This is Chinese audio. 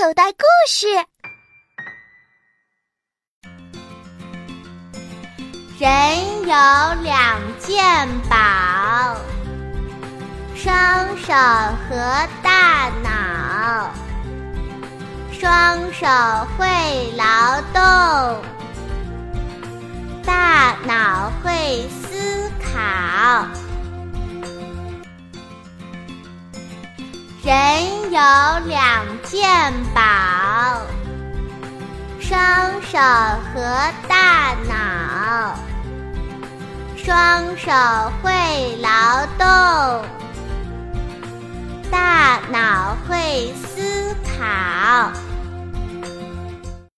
口袋故事。人有两件宝：双手和大脑。双手会劳动，大脑会思考。人有两鉴宝：双手和大脑。双手会劳动，大脑会。